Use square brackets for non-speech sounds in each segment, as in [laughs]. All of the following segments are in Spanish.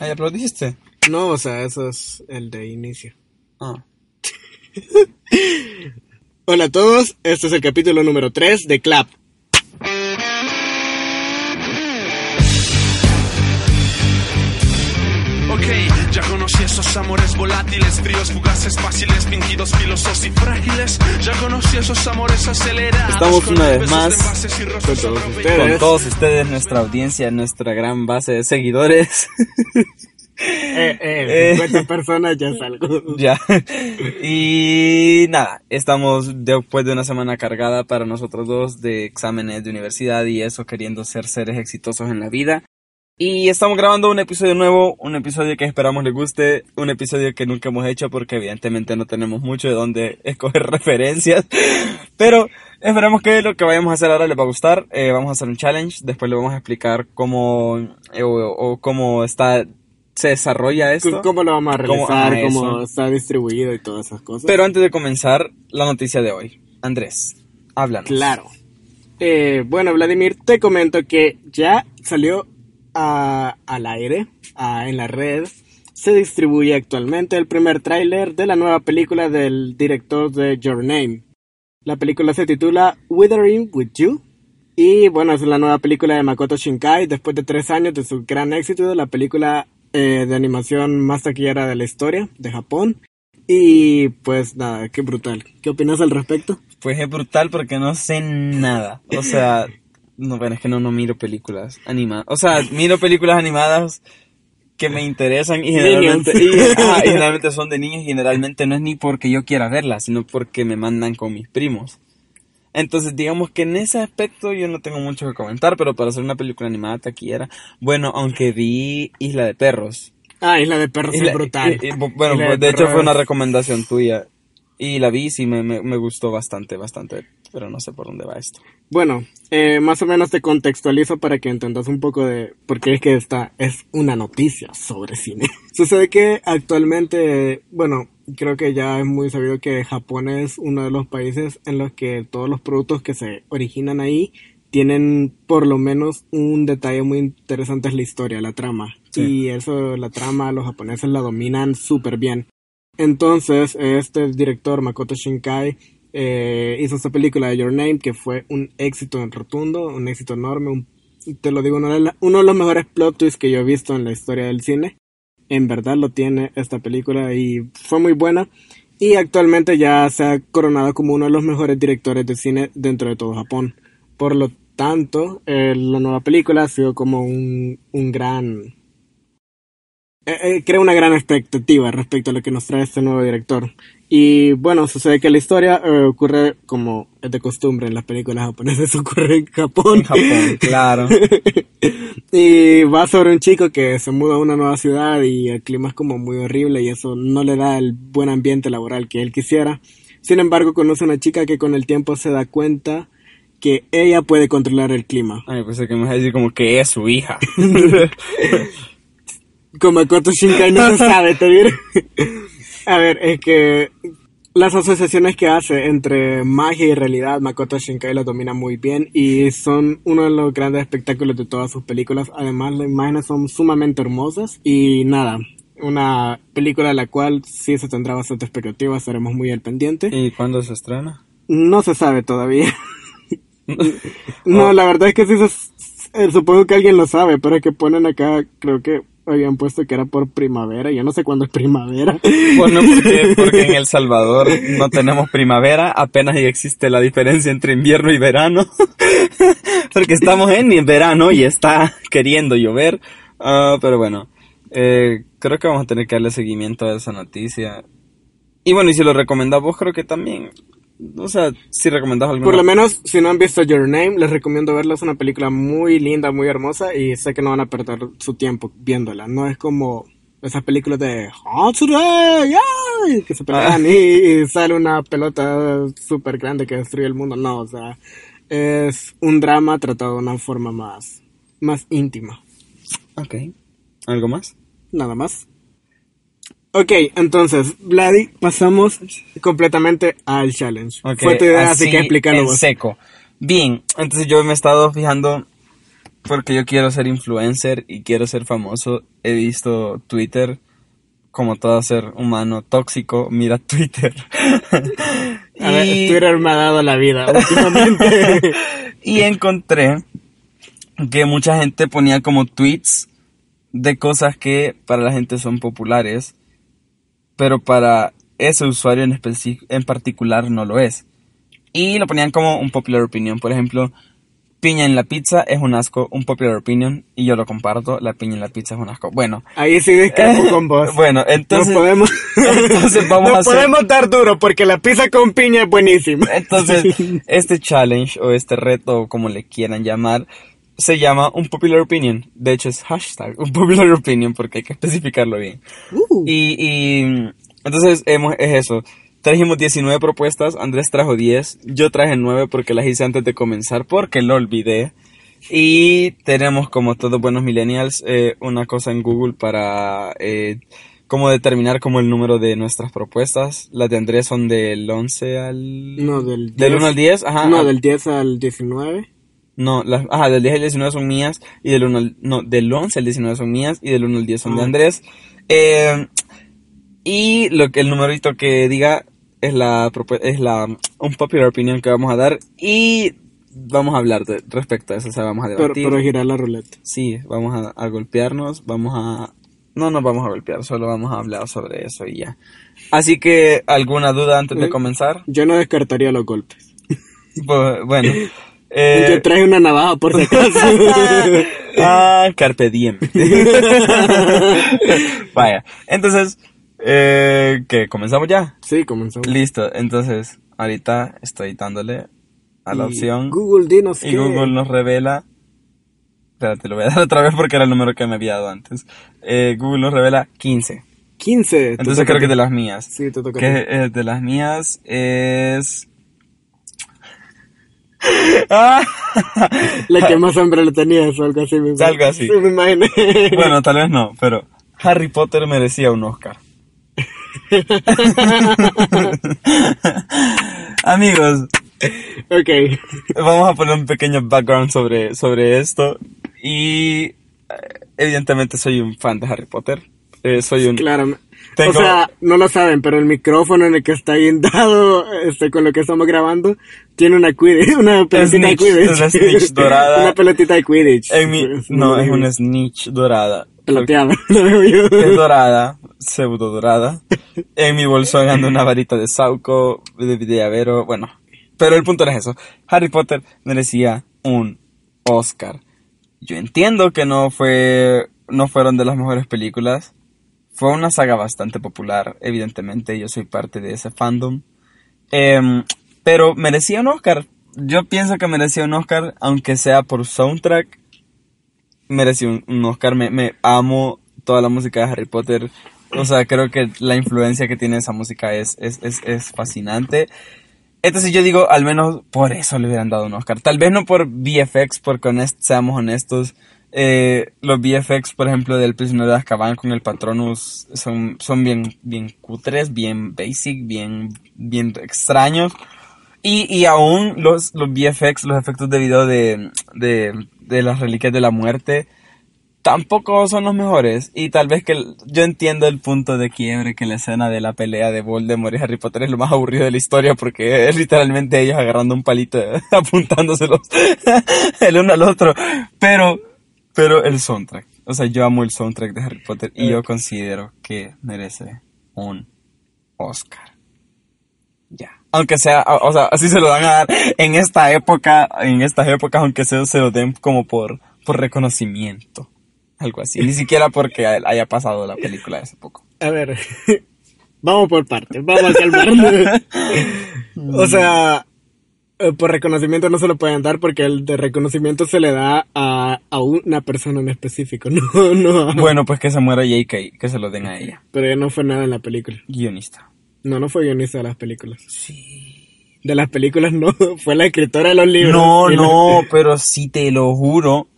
Ahí aplaudiste. No, o sea, eso es el de inicio. Ah. [laughs] Hola a todos, este es el capítulo número 3 de Clap. Esos amores volátiles, fríos, fugaces, fáciles, fingidos, filosos y frágiles. Ya conocí esos amores acelerados. Estamos una vez más con todos ustedes. Con todos ustedes, nuestra audiencia, nuestra gran base de seguidores. [laughs] Eh, eh, Eh. 50 personas ya es algo. [laughs] ya. Y nada, estamos después de una semana cargada para nosotros dos de exámenes de universidad y eso, queriendo ser seres exitosos en la vida. Y estamos grabando un episodio nuevo, un episodio que esperamos les guste, un episodio que nunca hemos hecho porque evidentemente no tenemos mucho de dónde [laughs] escoger referencias. Pero esperamos que lo que vayamos a hacer ahora les va a gustar. Eh, vamos a hacer un challenge, después le vamos a explicar cómo, eh, o, o cómo está, se desarrolla esto. ¿Cómo lo vamos a ¿Cómo- realizar? ¿Cómo está distribuido y todas esas cosas? Pero antes de comenzar, la noticia de hoy. Andrés, háblanos. Claro. Eh, bueno, Vladimir, te comento que ya salió al aire, en la red. Se distribuye actualmente el primer tráiler de la nueva película del director de Your Name. La película se titula Withering with You. Y bueno, es la nueva película de Makoto Shinkai. Después de tres años de su gran éxito, la película eh, de animación más taquillera de la historia de Japón. Y pues nada, qué brutal. ¿Qué opinas al respecto? Pues es brutal porque no sé nada. O sea, no, bueno, es que no, no miro películas animadas. O sea, miro películas animadas que me interesan y generalmente, y, ajá, y generalmente son de niños y generalmente no es ni porque yo quiera verlas, sino porque me mandan con mis primos. Entonces, digamos que en ese aspecto yo no tengo mucho que comentar, pero para hacer una película animada taquillera, bueno, aunque vi Isla de Perros, Ah, Isla de Perros es brutal. y- y, bu- bueno, Isla de hecho fue una recomendación tuya. Y la vi, sí, me, me, me gustó bastante, bastante. Pero no sé por dónde va esto. Bueno, eh, más o menos te contextualizo para que entendas un poco de por qué es que esta es una noticia sobre cine. [laughs] Sucede que actualmente, bueno, creo que ya es muy sabido que Japón es uno de los países en los que todos los productos que se originan ahí tienen por lo menos un detalle muy interesante es la historia, la trama. Sí. Y eso, la trama, los japoneses la dominan súper bien. Entonces, este director, Makoto Shinkai, eh, hizo esta película de Your Name, que fue un éxito en rotundo, un éxito enorme, un- te lo digo, uno de, los mejores plot twists que yo he visto en la historia del cine. En verdad lo tiene esta película y fue muy buena. Y actualmente ya se ha coronado como uno de los mejores directores de cine dentro de todo Japón. Por lo tanto, eh, la nueva película ha sido como un, un gran... eh, eh, crea una gran expectativa respecto a lo que nos trae este nuevo director. Y bueno, sucede que la historia eh, ocurre como es de costumbre en las películas japonesas, [laughs] ocurre en Japón. En Japón, claro. [laughs] y va sobre un chico que se muda a una nueva ciudad y el clima es como muy horrible y eso no le da el buen ambiente laboral que él quisiera. Sin embargo, conoce a una chica que con el tiempo se da cuenta que ella puede controlar el clima. Ay, pues que me vas a decir como que es su hija. [laughs] Como Makoto Shinkai no se [laughs] sabe, te diré. A ver, es que las asociaciones que hace entre magia y realidad, Makoto Shinkai las domina muy bien y son uno de los grandes espectáculos de todas sus películas. Además, las imágenes son sumamente hermosas y nada, una película a la cual sí se tendrá bastante expectativa, estaremos muy al pendiente. ¿Y cuándo se estrena? No se sabe todavía. [laughs] No, la verdad es que sí, se- eh, supongo que alguien lo sabe, pero es que ponen acá, creo que habían puesto que era por primavera, yo no sé cuándo es primavera. Bueno, porque, [laughs] porque en El Salvador no tenemos primavera, apenas ahí existe la diferencia entre invierno y verano. [laughs] porque estamos en verano y está queriendo llover. Ah, pero bueno, eh, creo que vamos a tener que darle seguimiento a esa noticia. Y bueno, y si lo recomendás vos, creo que también. O sea, si recomendás alguna Por lo menos, si no han visto Your Name, les recomiendo verla, es una película muy linda, muy hermosa y sé que no van a perder su tiempo viéndola. No es como esas películas de ¡Yay! que se pelean y, y sale una pelota súper grande que destruye el mundo. No, o sea, es un drama tratado de una forma más, más íntima. Ok. ¿Algo más? Nada más. Ok, entonces, Vladi, pasamos completamente al challenge. Fue tu idea, así, que explícalo en vos. seco. Bien, entonces yo me he estado fijando porque yo quiero ser influencer y quiero ser famoso, he visto Twitter como todo ser humano tóxico, mira [laughs] Twitter. A ver, Twitter me ha dado la vida últimamente. [laughs] y encontré que mucha gente ponía como tweets de cosas que para la gente son populares, pero para ese usuario en, en particular no lo es. Y lo ponían como un popular opinion. Por ejemplo, piña en la pizza es un asco, un popular opinion, y yo lo comparto, la piña en la pizza es un asco. Bueno, Ahí sí discrepo con [laughs] vos. bueno, entonces, no podemos, [laughs] entonces [laughs] vamos no a hacer... podemos dar duro porque la pizza con piña es buenísima. Entonces, este challenge o este reto, o como le quieran llamar, se llama un popular opinion. De hecho, es hashtag un popular opinion porque hay que especificarlo bien. Uh, Y, y entonces hemos, es eso. Trajimos 19 propuestas, Andrés trajo 10, yo traje 9 porque las hice antes de comenzar porque lo olvidé. Y tenemos como todos buenos millennials eh, una cosa en Google para eh, como determinar como el número de nuestras propuestas. Las de Andrés son del 11 al... no, del, Del 10 1 al 10, ajá. No, del 10 al 19. No, las, ajá, del 10 al 19 son mías y del 1 al, no, del 11 al 19 son mías y del 1 al 10 son de Ah. Andrés. Eh, y lo que el numerito que diga es la es la un popular opinion que vamos a dar y vamos a hablar de, respecto a eso, o sea, vamos a Pero, debatir. pero girar la ruleta. Sí, vamos a, a golpearnos, vamos a no nos vamos a golpear, solo vamos a hablar sobre eso y ya. Así que alguna duda antes de Eh, comenzar? Yo no descartaría los golpes. Bu- Bueno, [laughs] eh, Yo traje una navaja por si acaso. [laughs] Ah, carpe diem. [laughs] Vaya, entonces, eh, ¿qué? ¿Comenzamos ya? sí, comenzamos. Listo, entonces, ahorita estoy dándole a la Y opción Google, dinos y qué. Google nos revela... Espérate, lo voy a dar [laughs] otra vez porque era el número que me había dado antes. Eh, Google nos revela 15. 15. te Entonces creo que de las mías. Sí, te toca. Que eh, de las mías es... [laughs] La que más hambre le tenías o algo así. Me Algo así. Sí, me imaginé. [laughs] Bueno, tal vez no, pero Harry Potter merecía un Oscar. [laughs] Amigos, ok. vamos a poner un pequeño background sobre, sobre esto. Y eh, evidentemente soy un fan de Harry Potter. Eh, soy un... Claro. Tengo- O sea, no lo saben, pero el micrófono en el que está guindado, este, con lo que estamos grabando, tiene una Quidditch, una pelotita de Snitch, Quidditch. una snitch [laughs] dorada. una pelotita de Quidditch. En mi, no, es una snitch dorada. Plateada, lo veo yo. Es dorada, pseudo dorada. En mi bolsón anda una varita de Sauco, de Villavero, bueno. Pero el punto no es eso. Harry Potter merecía un Oscar. Yo entiendo que no fue, no fueron de las mejores películas. Fue una saga bastante popular, evidentemente. Yo soy parte de ese fandom. Em, pero merecía un Oscar. Yo pienso que merecía un Oscar, aunque sea por soundtrack. Merecía un, Oscar. Me, me amo toda la música de Harry Potter. O sea, creo que la influencia que tiene esa música es, es, es, es fascinante. Entonces yo digo, al menos por eso le hubieran dado un Oscar. Tal vez no por VFX, porque honest- seamos honestos. Eh, los VFX, por ejemplo, del prisionero de Azkaban con el Patronus son, son bien, bien cutres, bien basic, bien, bien extraños. Y, y aún los, los VFX, los efectos de video de, de, de las reliquias de la muerte, tampoco son los mejores. Y tal vez que yo entiendo el punto de quiebre que la escena de la pelea de Voldemort y Harry Potter es lo más aburrido de la historia porque es literalmente ellos agarrando un palito, [laughs] apuntándoselos [laughs] el uno al otro. Pero, pero el soundtrack. O sea, yo amo el soundtrack de Harry Potter y yo considero que merece un Oscar. Ya. Aunque sea, o sea, así se lo van a dar en esta época, en estas épocas, aunque se, se lo den como por, por reconocimiento. Algo así. Ni siquiera porque haya pasado la película de hace poco. A ver, [laughs] vamos por partes, vamos a calmarnos. [laughs] o sea, eh, por reconocimiento no se lo pueden dar porque el de reconocimiento se le da a, a una persona en específico, [laughs] no, no. a- Bueno, pues que se muera JK, que se lo den a ella. Pero ya no fue nada en la película. Guionista. No, no fue guionista de las películas. Sí. De las películas no, [laughs] fue la escritora de los libros. No, la- no, [laughs] pero sí te lo juro,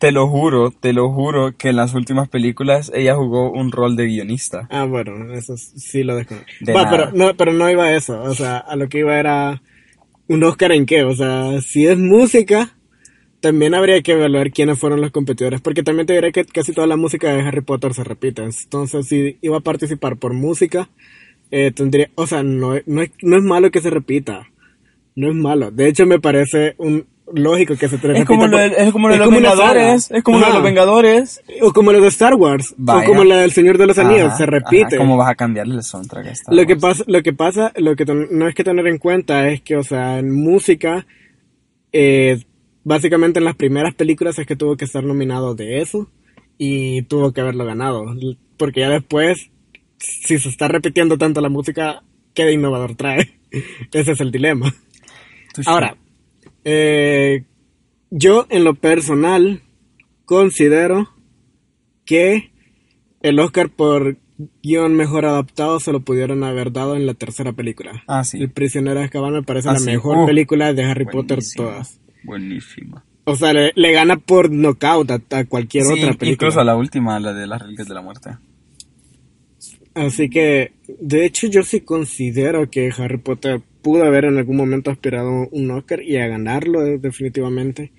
te lo juro, te lo juro que en las últimas películas ella jugó un rol de guionista. Ah, bueno, eso sí lo desconozco. De pero no, pero no iba a eso, o sea, a lo que iba era un Oscar en qué, o sea, si es música, también habría que evaluar quiénes fueron los competidores, porque también te diré que casi toda la música de Harry Potter se repite. Entonces, si iba a participar por música, eh, tendría, o sea, no, no, es, no es malo que se repita. No es malo. De hecho, me parece un lógico que se repita. Es como, lo, de- es como lo de es los como. Vengadores. Es como lo de los Vengadores. O como lo de Star Wars. Vaya. O como la del Señor de los Anillos. Ajá, se repite. ajá, ¿Cómo vas a cambiarle el soundtrack a Star Lo que pasa, lo que pasa, lo que ten- no es que tener en cuenta es que, o sea, en música, eh, básicamente en las primeras películas es que tuvo que estar nominado de eso y tuvo que haberlo ganado, porque ya después, si se está repitiendo tanto la música, ¿qué de innovador trae? [laughs] Ese es el dilema. Ahora, eh, yo en lo personal considero que el Oscar por guion mejor adaptado se lo pudieron haber dado en la tercera película. Ah, sí. El prisionero de Azkaban me parece Ah, la sí. mejor película de Harry Potter todas. Buenísima. O sea, le, le gana por knockout a, a cualquier Sí, otra película. incluso a la última, la de las reliquias de la muerte. Así que, de hecho, yo sí considero que Harry Potter pudo haber en algún momento aspirado un Oscar y a ganarlo eh, definitivamente.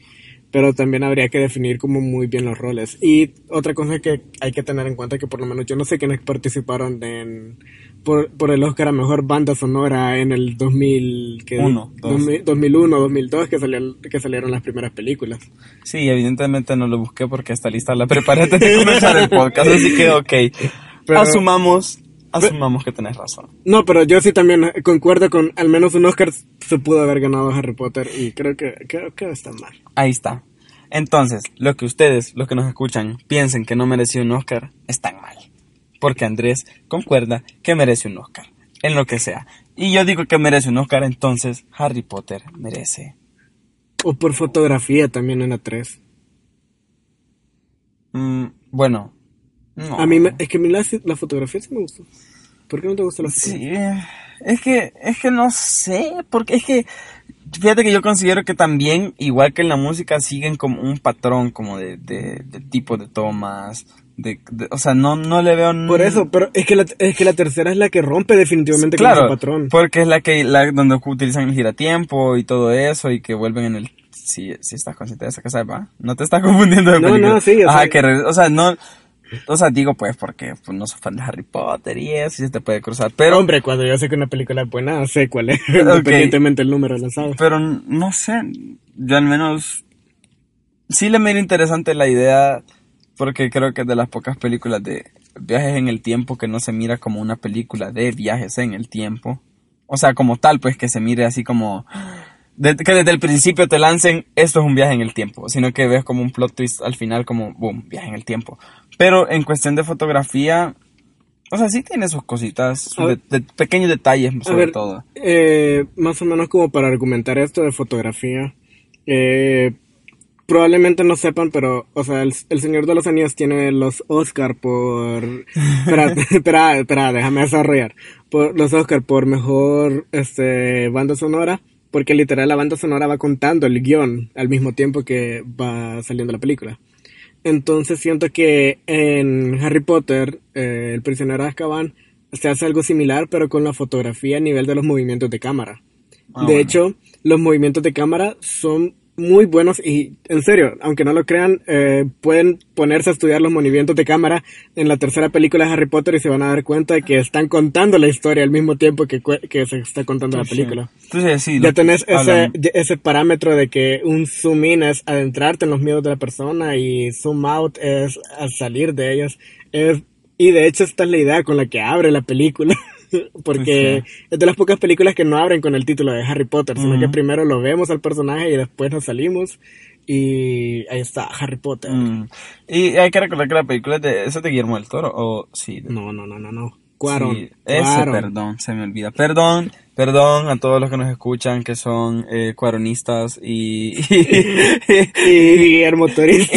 Pero también habría que definir como muy bien los roles. Y otra cosa que hay que tener en cuenta que por lo menos yo no sé quiénes participaron en, por, por el Oscar a Mejor Banda Sonora en el 2000, ¿qué? Uno, dos. 2000, 2001, 2002 que salieron, que salieron las primeras películas. Sí, evidentemente no lo busqué porque esta lista la preparé antes de comenzar el podcast, así que ok. [laughs] Pero- asumamos, asumamos que tenés razón. No, pero yo sí también concuerdo con al menos un Oscar se pudo haber ganado Harry Potter y creo que, creo que está mal. Ahí está. Entonces, lo que ustedes, los que nos escuchan, piensen que no mereció un Oscar, están mal. Porque Andrés concuerda que merece un Oscar, en lo que sea. Y yo digo que merece un Oscar, entonces Harry Potter merece. O por fotografía también en la 3. Mm, bueno, no. A mí me- es que a mí la, la fotografía sí me gustó. ¿Por qué no te gusta la fotografía? Sí, es que, es que no sé, porque es que, fíjate que yo considero que también, igual que en la música, siguen como un patrón como de, de, de tipo de tomas, de, de- o sea, no, no le veo... Por eso, pero es que, la, es que la tercera es la que rompe definitivamente claro, con ese patrón. porque es la que, la, donde utilizan el giratiempo y todo eso, y que vuelven en el... Si, si estás consciente de esa cosa, ¿va? No te estás [laughs] confundiendo de No, película. no, sí, o Ajá, sea- que, o sea, no... O sea, digo pues porque pues, no soy fan de Harry Potter y eso, y se te puede cruzar, pero... Hombre, cuando yo sé que una película es buena, sé cuál es, [laughs] independientemente del número lanzado. Pero no sé, yo al menos sí le miro interesante la idea porque creo que es de las pocas películas de viajes en el tiempo que no se mira como una película de viajes en el tiempo. O sea, como tal, pues que se mire así como... de- que desde el principio te lancen, esto es un viaje en el tiempo, sino que ves como un plot twist al final como, boom, viaje en el tiempo. Pero en cuestión de fotografía, o sea, sí tiene sus cositas, sus ver. de- de pequeños detalles sobre ver, todo. eh, más o menos como para argumentar esto de fotografía, eh, probablemente no sepan, pero, o sea, el, el Señor de los Anillos tiene los Oscar por... espera, [laughs] [laughs] espera, espera, déjame desarrollar. Por, los Oscar por mejor este, banda sonora, porque literal la banda sonora va contando el guion al mismo tiempo que va saliendo la película. Entonces siento que en Harry Potter, eh, El prisionero de Azkaban, se hace algo similar, pero con la fotografía a nivel de los movimientos de cámara. Ah, de bueno. hecho, los movimientos de cámara son muy buenos y, en serio, aunque no lo crean, eh, pueden ponerse a estudiar los movimientos de cámara en la tercera película de Harry Potter y se van a dar cuenta de que están contando la historia al mismo tiempo que, que se está contando la película. Entonces, sí, Ya tenés ese, ese parámetro de que un zoom in es adentrarte en los miedos de la persona y zoom out es al salir de ellos. Es, y de hecho esta es la idea con la que abre la película. [laughs] [laughs] Porque es de las pocas películas que no abren con el título de Harry Potter, sino Ujú. que primero lo vemos al personaje y después nos salimos y ahí está Harry Potter. Mm. Y hay que recordar que la película es de, ¿esa es de Guillermo del Toro o sí? de- No, no, no, no, no. Cuarón. Sí, ese, Cuarón. perdón, se me olvida. Perdón, perdón a todos los que nos escuchan que son eh, cuaronistas y, [laughs] [laughs] Y Guillermo Torres.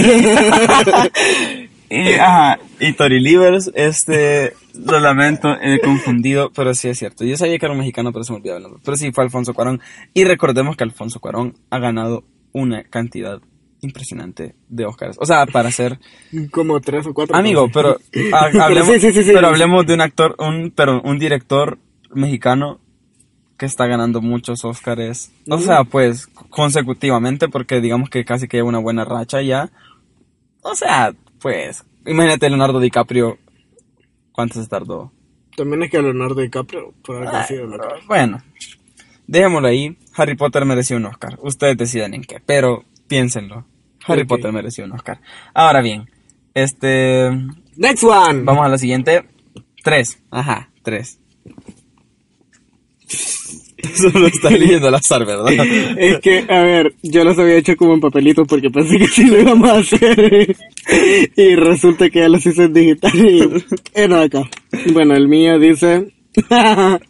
Y, ajá, y Tori Livers, este, lo lamento, he confundido, pero sí es cierto. Yo sabía que era un mexicano, pero se me olvidaba el nombre. Pero sí, fue Alfonso Cuarón. Y recordemos que Alfonso Cuarón ha ganado una cantidad impresionante de Oscars. O sea, para ser Como tres o cuatro. Amigo, pero [laughs] ha- hablemos, sí, sí, sí, sí. pero hablemos de un actor, un, pero un director mexicano que está ganando muchos Oscars. O sea, pues consecutivamente, porque digamos que casi que lleva una buena racha ya. O sea, pues, imagínate Leonardo DiCaprio. ¿Cuánto se tardó? También es que Leonardo DiCaprio, por así, Ay, bueno, dejémoslo ahí. Harry Potter mereció un Oscar. Ustedes deciden en qué, pero piénsenlo. Harry. Potter mereció un Oscar. Ahora bien, este. Next one. Vamos a la siguiente. Tres. Ajá, tres. Solo está leyendo al azar, ¿verdad? [laughs] Es que, a ver, yo los había hecho como en papelitos porque pensé que sí lo íbamos a hacer. Y resulta que ya los hice en digital y era acá. Bueno, el mío dice... [laughs]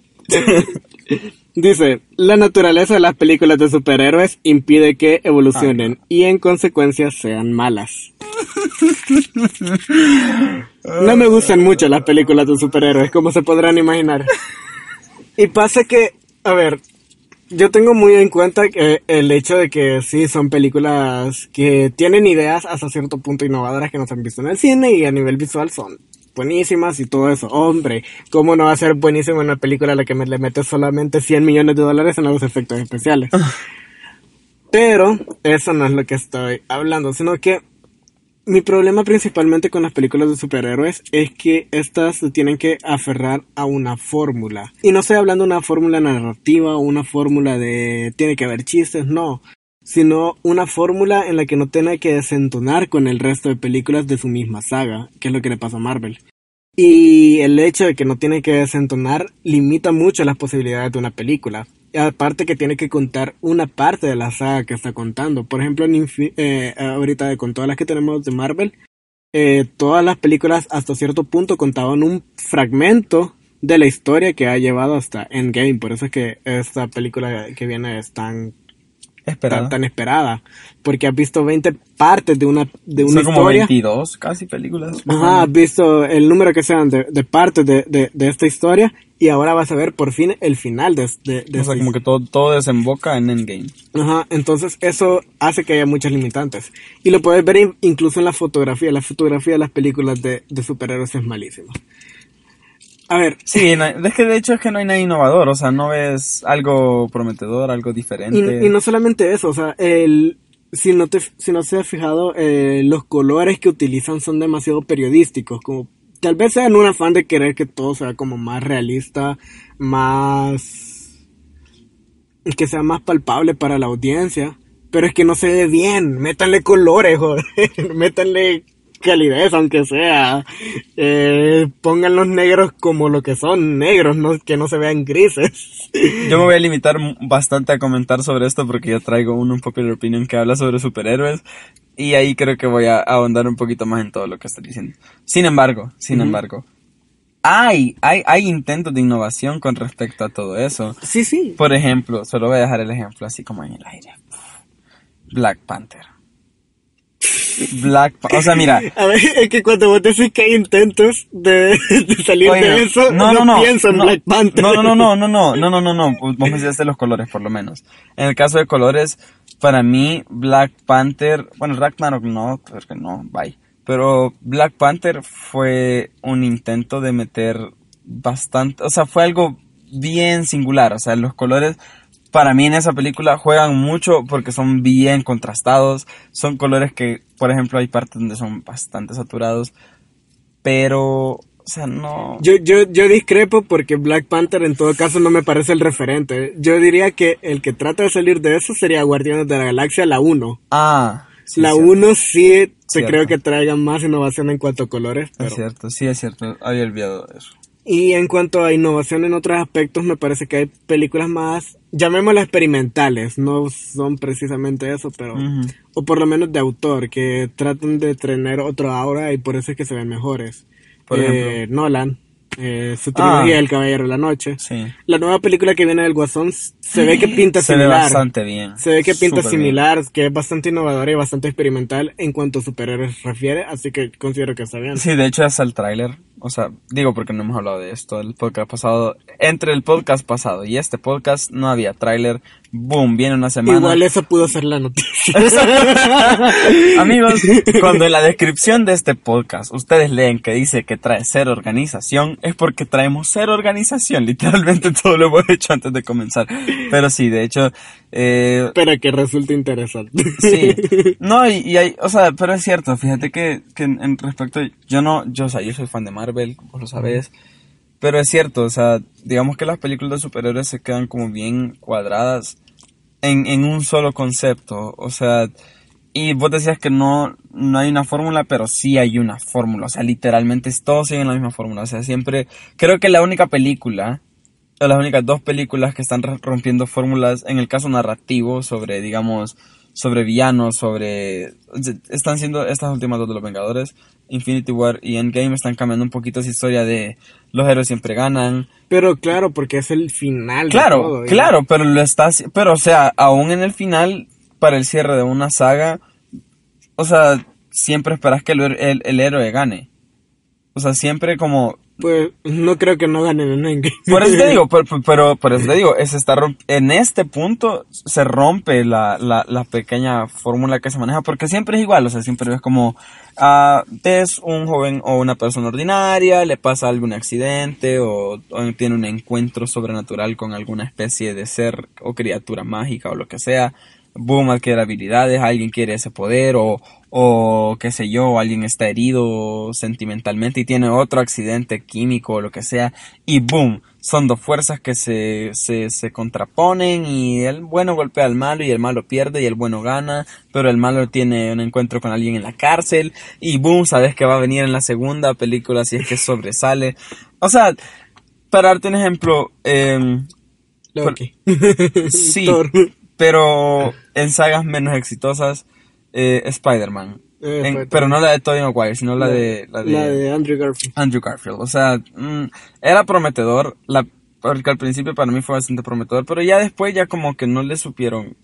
Dice, la naturaleza de las películas de superhéroes impide que evolucionen y en consecuencia sean malas. No me gustan mucho las películas de superhéroes, como se podrán imaginar. Y pasa que, a ver, yo tengo muy en cuenta que el hecho de que sí son películas que tienen ideas hasta cierto punto innovadoras que no se han visto en el cine y a nivel visual son buenísimas y todo eso. Hombre, ¿cómo no va a ser buenísimo una película a la que me le metes solamente 100 millones de dólares en los efectos especiales? Pero eso no es lo que estoy hablando, sino que mi problema principalmente con las películas de superhéroes es que estas se tienen que aferrar a una fórmula. Y no estoy hablando de una fórmula narrativa o una fórmula de tiene que haber chistes, no. Sino una fórmula en la que no tenga que desentonar con el resto de películas de su misma saga, que es lo que le pasa a Marvel. Y el hecho de que no tiene que desentonar limita mucho las posibilidades de una película. Aparte que tiene que contar una parte de la saga que está contando. Por ejemplo, en eh, ahorita con todas las que tenemos de Marvel, eh, todas las películas hasta cierto punto contaban un fragmento de la historia que ha llevado hasta Endgame. Por eso es que esta película que viene es tan, Espera. tan, tan esperada. Porque has visto 20 partes de una, de una Son como historia. 22 casi películas. Ajá, has visto el número que sean de, de partes de, de, de esta historia y ahora vas a ver por fin el final de, de, de O sea, como que todo, todo desemboca en Endgame. Ajá, entonces eso hace que haya muchas limitantes. Y lo puedes ver in- incluso en la fotografía. La fotografía de las películas de, de superhéroes es malísima. A ver, Sí, no- es que de hecho es que no hay nada innovador, o sea, no ves algo prometedor, algo diferente. y, y no solamente eso, o sea, el, si no te, si no se has fijado, eh, los colores que utilizan son demasiado periodísticos, como tal vez sean un afán de querer que todo sea como más realista, más, que sea más palpable para la audiencia, pero es que no se ve bien, métanle colores, joder, [laughs] métanle calidez, aunque sea, eh, pongan los negros como lo que son, negros, no, que no se vean grises. Yo me voy a limitar bastante a comentar sobre esto porque yo traigo un Unpopular Opinion que habla sobre superhéroes y ahí creo que voy a ahondar un poquito más en todo lo que estoy diciendo. Sin embargo, sin embargo, hay, hay, hay intentos de innovación con respecto a todo eso. Sí, sí. Por ejemplo, solo voy a dejar el ejemplo así como en el aire. Black Panther. Black Pa- O sea, mira, [laughs] A ver, es que cuando vos decís que hay intentos de, de salir Oye, de eso, no, no, no, no, pienso en no, Black Panther. No, no, no, no, no, no, [laughs] no, no, no, no. Vos me decías los colores, por lo menos. En el caso de colores, para mí, Black Panther, bueno, Ragnarok no, porque no, bye. Pero Black Panther fue un intento de meter bastante, o sea, fue algo bien singular, o sea, los colores para mí en esa película juegan mucho porque son bien contrastados, son colores que, por ejemplo, hay partes donde son bastante saturados, pero, o sea, no... Yo, yo, yo discrepo porque Black Panther en todo caso no me parece el referente. Yo diría que el que trata de salir de eso sería Guardianes de la Galaxia, la 1. Ah, sí, la es cierto. 1 sí te creo que traiga más innovación en cuanto a colores. Es cierto, sí es cierto, había olvidado eso. Y en cuanto a innovación en otros aspectos, me parece que hay películas más, llamémoslas experimentales, no son precisamente eso, pero, o por lo menos de autor, que tratan de tener otro aura y por eso es que se ven mejores. Por Eh, Nolan, eh, su trilogía Ah. El Caballero de la Noche. Sí. La nueva película que viene del Guasón se ve que pinta Se ve similar. bastante bien. Se ve que pinta bien. similar, que es bastante innovadora y bastante experimental en cuanto a superhéroes refiere, así que considero que está bien. Sí, de hecho es el tráiler. O sea, digo porque no hemos hablado de esto el podcast pasado. Entre el podcast pasado y este podcast no había tráiler, boom, viene una semana. Igual eso pudo ser la noticia. [laughs] Amigos, cuando en la descripción de este podcast ustedes leen que dice que trae cero organización, es porque traemos cero organización. Literalmente [laughs] todo lo hemos hecho antes de comenzar. Pero sí, de hecho... Eh, Para que resulte interesante. sí. [laughs] No, y, y hay, o sea, pero es cierto, fíjate que, que en, en respecto, yo no, yo, o sea, yo soy fan de Marvel, vos lo sabés. Pero es cierto, o sea, digamos que las películas de superhéroes se quedan como bien cuadradas en, en un solo concepto. O sea, y vos decías que no, no hay una fórmula, pero sí hay una fórmula. O sea, literalmente todos siguen la misma fórmula. O sea, siempre, creo que la única película, o las únicas dos películas que están rompiendo fórmulas, en el caso narrativo, sobre, digamos, sobre villanos, sobre... Están siendo estas últimas dos de los Vengadores, Infinity War y Endgame, están cambiando un poquito esa historia de los héroes siempre ganan. Pero claro, porque es el final. Claro, de todo, claro, pero lo está... Pero o sea, aún en el final, para el cierre de una saga, o sea, siempre esperas que el, el, el héroe gane. O sea, siempre como pues no creo que no ganen en Endgame. Por eso te digo, [laughs] pero, pero por eso te digo, es está en este punto se rompe la, la, la pequeña fórmula que se maneja, porque siempre es igual, o sea, siempre es como, uh, es un joven o una persona ordinaria, le pasa algún accidente o, o tiene un encuentro sobrenatural con alguna especie de ser o criatura mágica o lo que sea, boom, adquiere habilidades, alguien quiere ese poder o, o qué sé yo, alguien está herido sentimentalmente y tiene otro accidente químico o lo que sea y boom, son dos fuerzas que se, se, se contraponen y el bueno golpea al malo y el malo pierde y el bueno gana, pero el malo tiene un encuentro con alguien en la cárcel y boom, sabes que va a venir en la segunda película si es que sobresale. O sea, para darte un ejemplo, eh, Loki. [laughs] sí, pero en sagas menos exitosas, eh, Spider-Man. Eh, En- fue- pero no la de Tobey Maguire, sino la, de, la de la de Andrew Garfield. Andrew Garfield. O sea, mm, era prometedor, la, porque al principio para mí fue bastante prometedor, pero ya después ya como que no le supieron,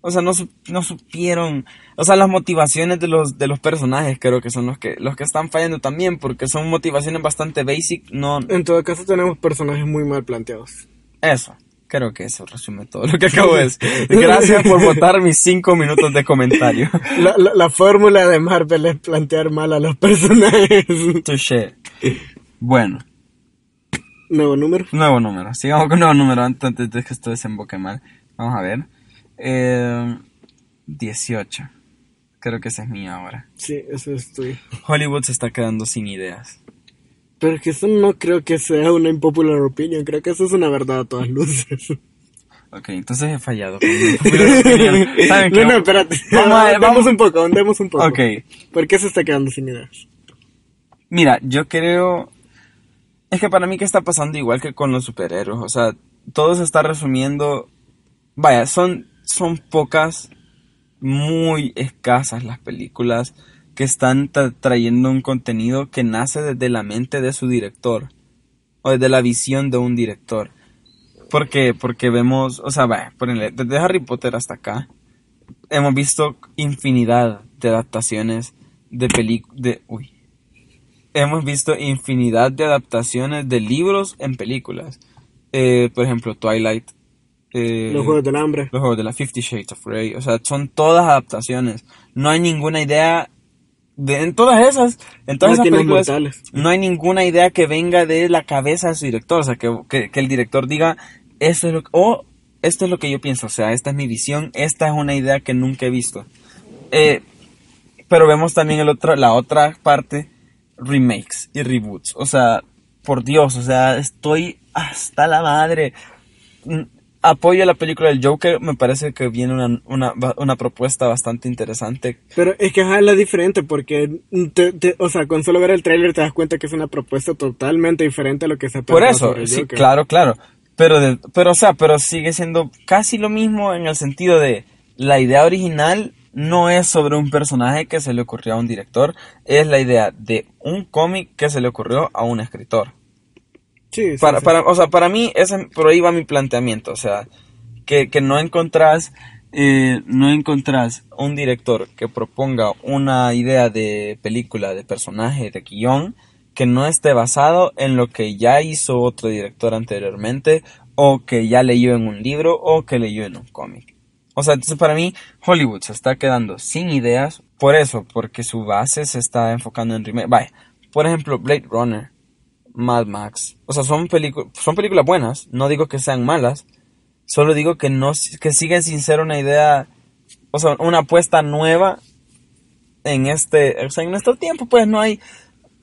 o sea, no, no supieron, o sea, las motivaciones de los, de los personajes creo que son los que, los que están fallando también, porque son motivaciones bastante basic, no, En todo caso tenemos personajes muy mal planteados. eso. Creo que eso resume todo lo que acabo de decir. [laughs] Gracias por votar mis cinco minutos de comentario. La, la, la fórmula de Marvel es plantear mal a los personajes. Touché. Bueno, Nuevo número. nuevo número. Sigamos con nuevo número antes antes de que esto desemboque mal. Vamos a ver. Eh, 18. Creo que ese es mío ahora. Sí, eso es tuyo. Hollywood se está quedando sin ideas. Pero es que eso no creo que sea una impopular opinion. Creo que eso es una verdad a todas luces. Ok, entonces he fallado. con. [laughs] No, no, espérate. Vamos a un poco, ahondemos un poco. Ok. ¿Por qué se está quedando sin ideas? Mira, yo creo... Es que para mí que está pasando igual que con los superhéroes. O sea, todo se está resumiendo... Vaya, son, son pocas, muy escasas las películas que están tra- trayendo un contenido que nace desde la mente de su director. O desde la visión de un director. ¿Por qué? Porque vemos, o sea, vaya, ponele, desde Harry Potter hasta acá, hemos visto infinidad de adaptaciones de películas, de, uy, hemos visto infinidad de adaptaciones de libros en películas. Eh, por ejemplo, Twilight. eh, Los Juegos del Hambre. los juegos de la Fifty Shades of Grey. O sea, son todas adaptaciones. No hay ninguna idea de, en todas esas, en todas esas Máquinas películas, mortales. no hay ninguna idea que venga de la cabeza de su director. O sea, que, que, que el director diga, esto es lo que, o esto es lo que yo pienso. O sea, esta es mi visión, esta es una idea que nunca he visto. Eh, pero vemos también el otro, la otra parte, remakes y reboots. O sea, por Dios, o sea, estoy hasta la madre. Apoyo la película del Joker, me parece que viene una, una, una propuesta bastante interesante. Pero es que es la diferente porque, te- te- o sea, con solo ver el tráiler te das cuenta que es una propuesta totalmente diferente a lo que se ha Por eso, sobre el sí, Joker. claro, claro. Pero, de- pero, o sea, pero sigue siendo casi lo mismo en el sentido de la idea original no es sobre un personaje que se le ocurrió a un director, es la idea de un cómic que se le ocurrió a un escritor. Sí, sí, Para, sí. para, o sea, para mí, ese, por ahí va mi planteamiento. O sea, que, que no encontrás, eh, no encontrás un director que proponga una idea de película, de personaje, de guion, que no esté basado en lo que ya hizo otro director anteriormente, o que ya leyó en un libro o que leyó en un cómic. O sea, entonces para mí Hollywood se está quedando sin ideas por eso, porque su base se está enfocando en remake. Vaya, por ejemplo, Blade Runner, Mad Max. O sea, son, son películas buenas, no digo que sean malas, solo digo que, no, que siguen sin ser una idea, o sea, una apuesta nueva en este, o sea, en nuestro tiempo, pues no hay...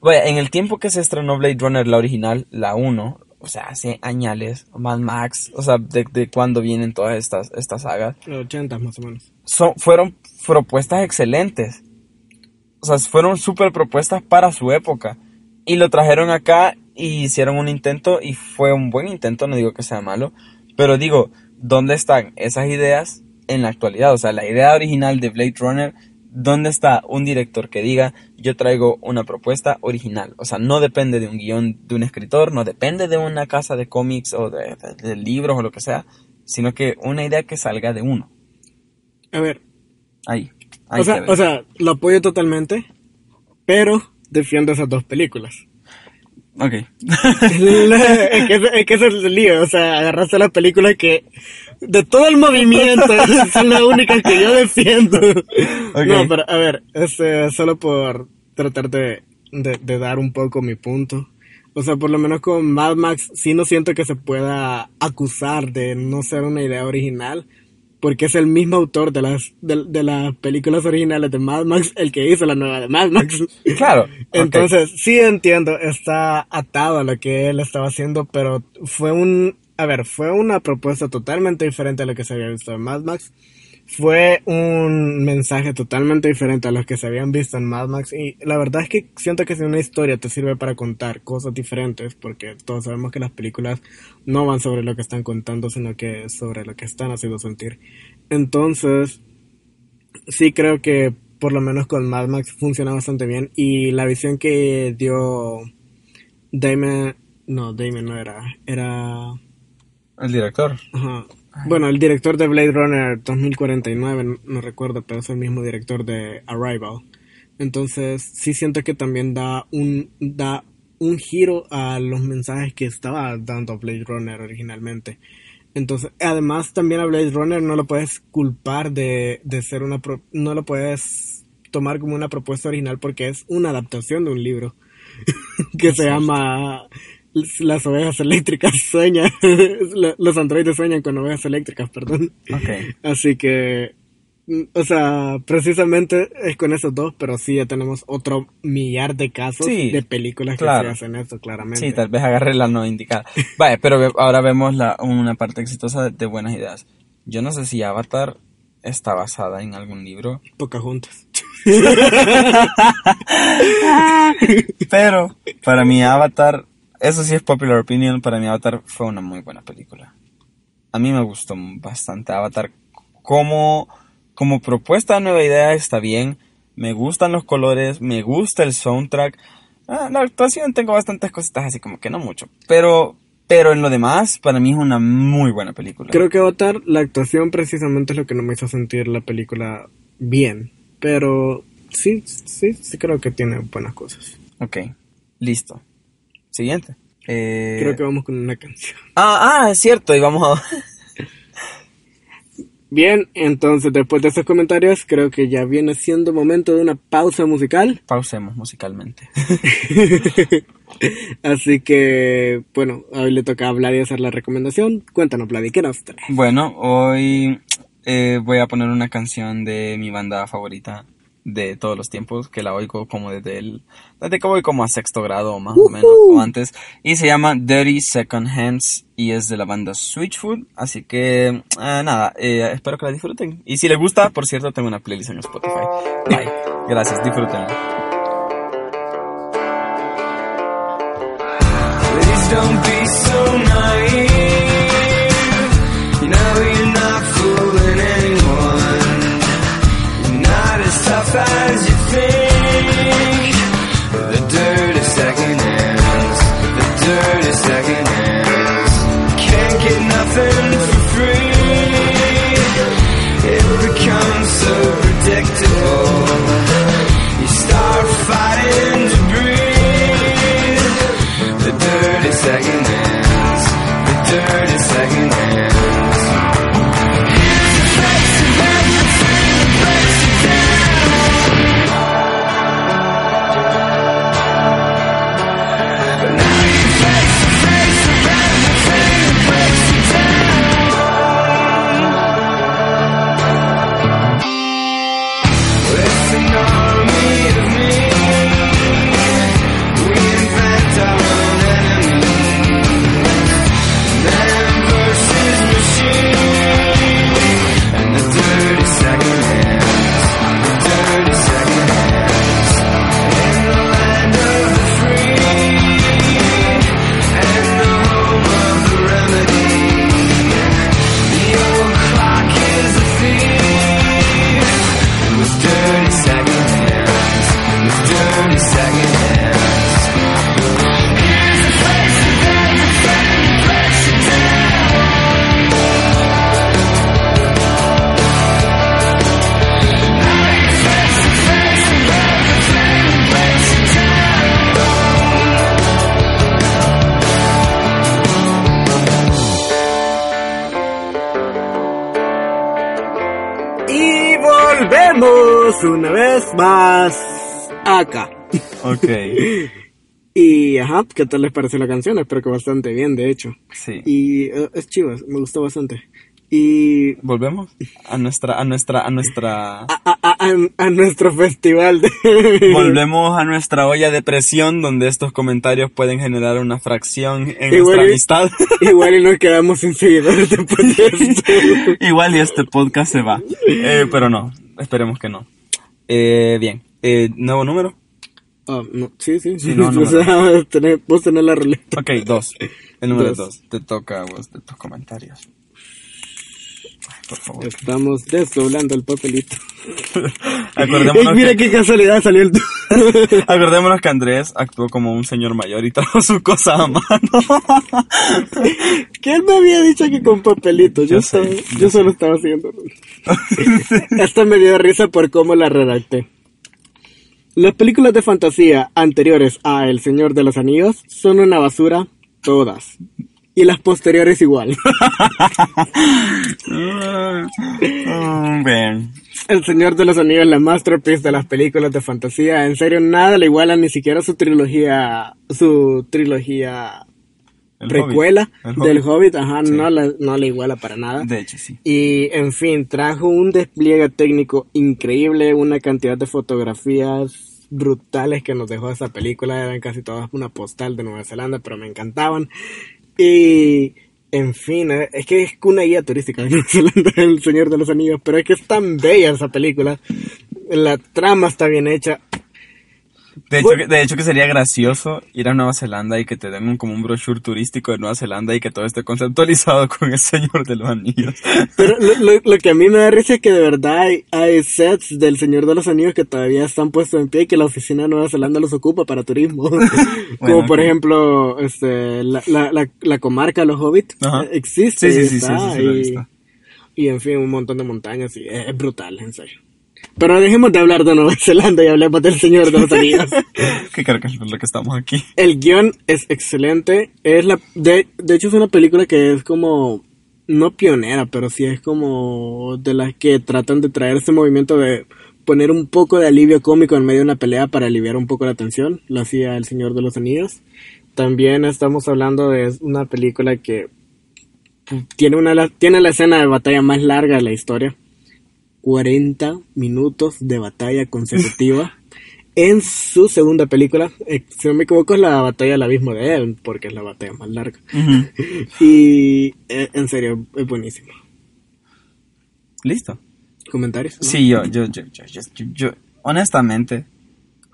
Vaya, en el tiempo que se estrenó Blade Runner, la original, la 1, o sea, hace añales, Mad Max, o sea, de, de cuándo vienen todas estas, estas sagas. Los 80 más o menos. Son, fueron propuestas excelentes. O sea, fueron súper propuestas para su época. Y lo trajeron acá y hicieron un intento y fue un buen intento, no digo que sea malo, pero digo, ¿dónde están esas ideas en la actualidad? O sea, la idea original de Blade Runner ¿Dónde está un director que diga yo traigo una propuesta original? O sea, no depende de un guion de un escritor, no depende de una casa de cómics o de, libros o lo que sea, sino que una idea que salga de uno. A ver. Ahí. o, sea, o sea, lo apoyo totalmente, pero defiendo esas dos películas. Ok. [laughs] es, que, es que ese es el lío, o sea, agarraste la película que de todo el movimiento, [laughs] es la única que yo defiendo. No, pero a ver, este, solo por tratar de, de, dar un poco mi punto. O sea, por lo menos con Mad Max sí no siento que se pueda acusar de no ser una idea original, porque es el mismo autor de las de, las películas originales de Mad Max el que hizo la nueva de Mad Max. [laughs] Claro. Entonces, sí entiendo, está atado a lo que él estaba haciendo, pero fue un a ver, fue una propuesta totalmente diferente a lo que se había visto en Mad Max. Fue un mensaje totalmente diferente a los que se habían visto en Mad Max. Y la verdad es que siento que si una historia te sirve para contar cosas diferentes, porque todos sabemos que las películas no van sobre lo que están contando, sino que sobre lo que están haciendo sentir. Entonces, sí creo que por lo menos con Mad Max funciona bastante bien. Y la visión que dio Damon, no, Damon no era, era el director. Bueno, el director de Blade Runner 2049, no, recuerdo, pero es el mismo director de Arrival. Entonces, sí siento que también da un, da un giro a los mensajes que estaba dando Blade Runner originalmente. Entonces, además también a Blade Runner no lo puedes culpar de, de ser una... no lo puedes tomar como una propuesta original porque es una adaptación de un libro [laughs] que se llama las ovejas eléctricas [laughs] sueñan, los androides sueñan con ovejas eléctricas, perdón. Así que, o sea, precisamente es con esos dos, pero sí ya tenemos otro millar de casos de películas que se hacen esto, claramente. Sí, tal vez agarre la no indicada. Vale, pero ahora vemos la, una parte exitosa de buenas ideas. Yo no sé si Avatar está basada en algún libro. Pocahontas. [laughs] pero para mí Avatar eso sí es popular opinion, para mí Avatar fue una muy buena película. A mí me gustó bastante Avatar. Como, como propuesta de nueva idea está bien. Me gustan los colores, me gusta el soundtrack. Ah, la actuación tengo bastantes cositas así como que no mucho. Pero, pero en lo demás, para mí es una muy buena película. Creo que Avatar, la actuación precisamente es lo que no me hizo sentir la película bien. Pero sí, sí, sí creo que tiene buenas cosas. Ok, listo. Siguiente. Eh, Creo que vamos con una canción. Ah, ah, es cierto, y vamos a... [laughs] Bien, entonces después de esos comentarios, creo que ya viene siendo momento de una pausa musical. [laughs] Pausemos musicalmente. [laughs] Así que, bueno, hoy le toca a Vladi hacer la recomendación. Cuéntanos, Vladi, ¿qué nos trae? Bueno, hoy eh, voy a poner una canción de mi banda favorita, de todos los tiempos, que la oigo como desde el, desde que voy como a sexto grado más uh o menos, o antes, y se llama Dirty Second Hands y es de la banda Switchfoot, así que eh, nada, eh, espero que la disfruten. Y si les gusta, por cierto, tengo una playlist en Spotify. Bye. Gracias, disfrútenla. ¿Qué tal les pareció la canción? Espero que bastante bien, de hecho. Sí. Y eh, es chivas, me gustó bastante. Y Volvemos a nuestra, a nuestra, a nuestra. a, a- a- a nuestro festival de... [laughs] Volvemos a nuestra olla de presión donde estos comentarios pueden generar una fracción en Igual nuestra y- amistad. [laughs] Igual y nos quedamos sin seguidores después de [laughs] esto. Igual y este podcast se va. Eh, pero no, esperemos que no. Eh, bien, eh, nuevo número. Ah, no, sí, sí. Sí, no, [laughs] no, o sea, tenés- vos tenés la ruleta. Ok, dos. El número Dos. dos. Te toca a vos de tus comentarios. Ay, por favor. Estamos desdoblando el papelito. [laughs] Acordémonos, Ey, mira que, qué casualidad salió el... [laughs] acordémonos que Andrés actuó como un señor mayor y trajo su cosa a mano. que él me había dicho que con papelito. Yo, Yo sé, estaba- yo yo solo estaba haciendo. Esta me dio risa por cómo la redacté. Las películas de fantasía anteriores a El Señor de los Anillos son una basura todas. Y las posteriores igual. [laughs] El Señor de los Anillos es la masterpiece de las películas de fantasía. En serio, nada le iguala ni siquiera su trilogía, su trilogía El precuela Hobbit. Del Hobbit. Hobbit. Ajá, Sí. no, la- no le iguala para nada. De hecho, sí. Y en fin, trajo un despliegue técnico increíble, una cantidad de fotografías brutales que nos dejó esa película, eran casi todas una postal de Nueva Zelanda, pero me encantaban. Y en fin, eh, es que es una guía turística de [laughs] Nueva Zelanda, El Señor de los Anillos, pero es que es tan bella esa película, la trama está bien hecha. De hecho, que, de hecho que sería gracioso ir a Nueva Zelanda y que te den un, como un brochure turístico de Nueva Zelanda y que todo esté conceptualizado [laughs] con el Señor de los Anillos. Pero lo, lo- lo que a mí me da risa es que de verdad hay, hay sets del Señor de los Anillos que todavía están puestos en pie y que la oficina de Nueva Zelanda los ocupa para turismo. [laughs] Como [laughs] por ejemplo, este, la, la, la, la comarca de los hobbits eh, existe. Sí, sí, y sí, está, y, en fin, un montón de montañas y es brutal, en serio. Pero dejemos de hablar de Nueva [laughs] Zelanda y hablemos del Señor de los Anillos. que creo que es lo que estamos aquí. El guion es excelente. Es la, de, de hecho, es una película que es como, no pionera, pero sí es como de las que tratan de traer ese movimiento de poner un poco de alivio cómico en medio de una pelea para aliviar un poco la tensión. Lo hacía El Señor de los Anillos. También estamos hablando de una película que tiene, una, tiene la escena de batalla más larga de la historia. 40 minutos de batalla consecutiva. En su segunda película, eh, si no me equivoco, es la batalla del abismo de él, porque es la batalla más larga. [laughs] Y eh, en serio, es buenísimo. ¿Listo? ¿Comentarios? no? Sí, yo, yo, yo, yo, yo, yo- yo- honestamente,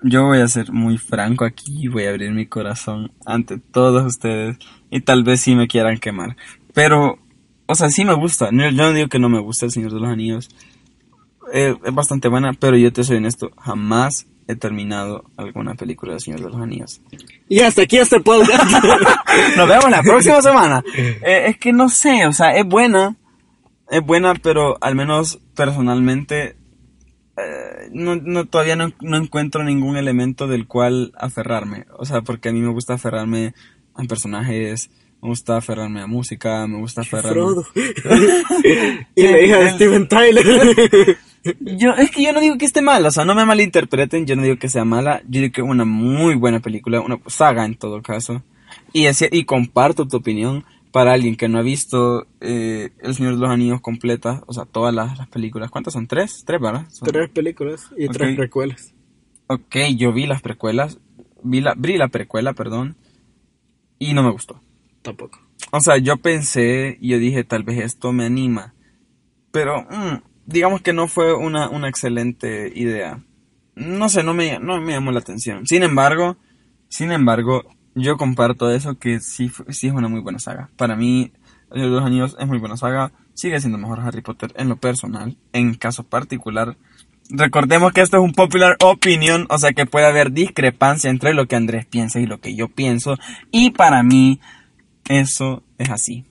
yo voy a ser muy franco aquí, voy a abrir mi corazón ante todos ustedes y tal vez sí me quieran quemar. Pero, o sea, sí me gusta, no- yo no digo que no me gusta El Señor de los Anillos, Eh, es bastante buena, pero yo te soy honesto, jamás he terminado alguna película del Señor de los Anillos. Y hasta aquí este podcast. [laughs] Nos vemos la próxima semana. Eh, es que no sé, o sea, es buena, es buena, pero al menos personalmente eh, no, no, todavía no, no encuentro ningún elemento del cual aferrarme. O sea, porque a mí me gusta aferrarme a personajes, me gusta aferrarme a música, me gusta aferrarme... Frodo. [laughs] [laughs] y la hija de Steven Tyler. [laughs] Yo, es que yo no digo que esté mala, o sea, no me malinterpreten, yo no digo que sea mala, yo digo que es una muy buena película, una saga en todo caso. Y, así- y comparto tu opinión para alguien que no ha visto eh, El Señor de los Anillos completa, o sea, todas las, las películas. ¿Cuántas son? ¿Tres? ¿Tres, verdad? Son- tres películas y tres precuelas. Ok, yo vi las precuelas, vi la, vi la precuela, perdón, y no me gustó. Tampoco. O sea, yo pensé yo dije, tal vez esto me anima. Pero, mm, digamos que no fue una, una excelente idea. No sé, no me, no me llamó la atención. Sin embargo, sin embargo, yo comparto eso que sí, sí es una muy buena saga. Para mí, El Señor de los Anillos es muy buena saga. Sigue siendo mejor Harry Potter en lo personal. En caso particular, recordemos que esto es un popular opinion, o sea que puede haber discrepancia entre lo que Andrés piensa y lo que yo pienso. Y para mí, eso es así.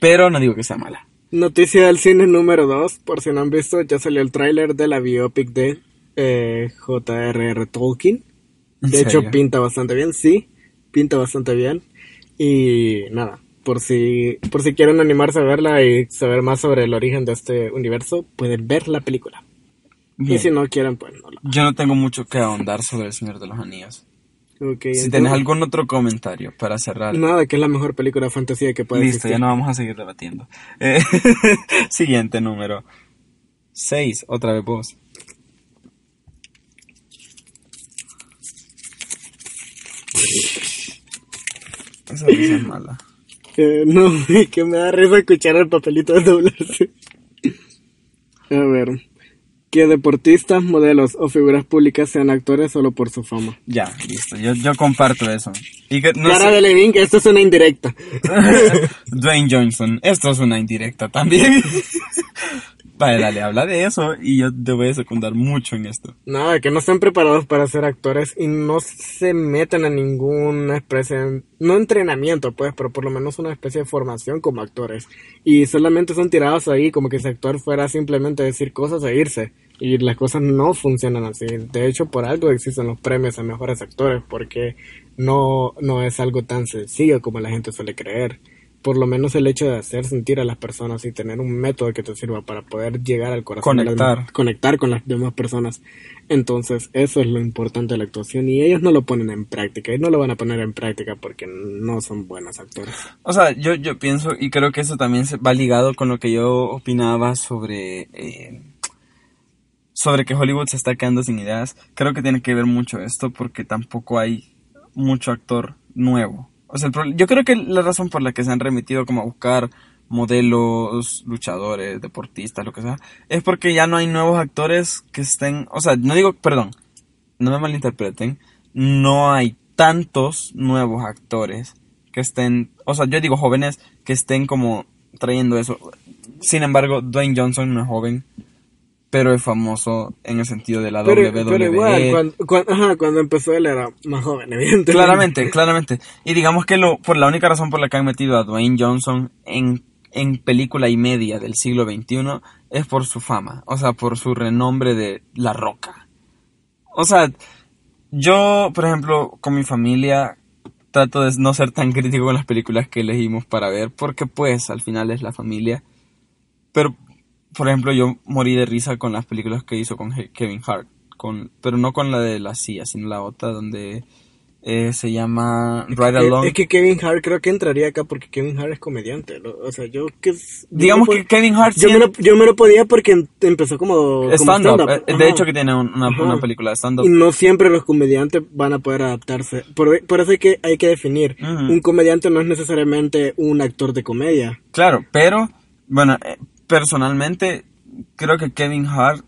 Pero no digo que sea mala. Noticia del cine número 2, por si no han visto, ya salió el tráiler de la biopic de eh, J.R.R. Tolkien. ¿En De hecho, serio? pinta bastante bien, sí, pinta bastante bien. Y nada, por si, por si quieren animarse a verla y saber más sobre el origen de este universo, pueden ver la película. Y si no quieren, pues no lo Yo no tengo mucho que ahondar sobre el Señor de los Anillos. Si entonces- tenés algún otro comentario para cerrar. Nada, que es la mejor película de fantasía que puede Listo, existir. ya no vamos a seguir debatiendo. Eh, [laughs] siguiente número. 6, otra vez vos. Esa risa es mala. [laughs] Eh, no, [laughs] que me da risa escuchar el papelito de doblarse. A ver. Que deportistas, modelos o figuras públicas sean actores solo por su fama. Ya, listo. Yo, yo comparto eso. Y que, no Cara sé- de Levin, que esto es una indirecta. [laughs] Dwayne Johnson. Esto es una indirecta también. [laughs] Vale, dale, habla de eso y yo te voy a secundar mucho en esto. Nada, que no están preparados para ser actores y no se meten a ninguna especie, no entrenamiento pues, pero por lo menos una especie de formación como actores. Y solamente son tirados ahí como que ese actor fuera simplemente decir cosas e irse. Y las cosas no funcionan así. De hecho, por algo existen los premios a mejores actores, porque no, no es algo tan sencillo como la gente suele creer. Por lo menos el hecho de hacer sentir a las personas y tener un método que te sirva para poder llegar al corazón de las Conectar. demás- conectar con las demás personas. Entonces, eso es lo importante de la actuación y ellos no lo ponen en práctica y no lo van a poner en práctica porque no son buenos actores. O sea, yo, yo pienso y creo que eso también se va ligado con lo que yo opinaba sobre eh, sobre que Hollywood se está quedando sin ideas. Creo que tiene que ver mucho esto porque tampoco hay mucho actor nuevo. O sea, el yo creo que la razón por la que se han remitido como a buscar modelos, luchadores, deportistas, lo que sea, es porque ya no hay nuevos actores que estén, o sea, no digo, perdón, no me malinterpreten, no hay tantos nuevos actores que estén, o sea, yo digo jóvenes que estén como trayendo eso. Sin embargo, Dwayne Johnson no es joven, pero es famoso en el sentido de la Pero, WWE. pero igual, cuando, cuando, ajá, cuando empezó él era más joven, [laughs] evidentemente. Claramente, claramente. Y digamos que lo, por la única razón por la que han metido a Dwayne Johnson en, en película y media del siglo XXI es por su fama, o sea, por su renombre de La Roca. O sea, yo, por ejemplo, con mi familia trato de no ser tan crítico con las películas que elegimos para ver, porque pues al final es la familia. Pero, por ejemplo, yo morí de risa con las películas que hizo con Kevin Hart, con, pero no con la de la CIA, sino la otra donde eh, se llama Ride Along. Es que Kevin Hart creo que entraría acá porque Kevin Hart es comediante. O sea, yo que... Digamos que Kevin Hart Yo sí me, lo, yo me lo podía porque em- empezó como, stand-up. eh, de hecho que tiene un- una, una película de stand-up. Y no siempre los comediantes van a poder adaptarse. Por, por eso hay que, hay que definir. Un comediante no es necesariamente un actor de comedia. Claro, pero, bueno, eh, personalmente creo que Kevin Hart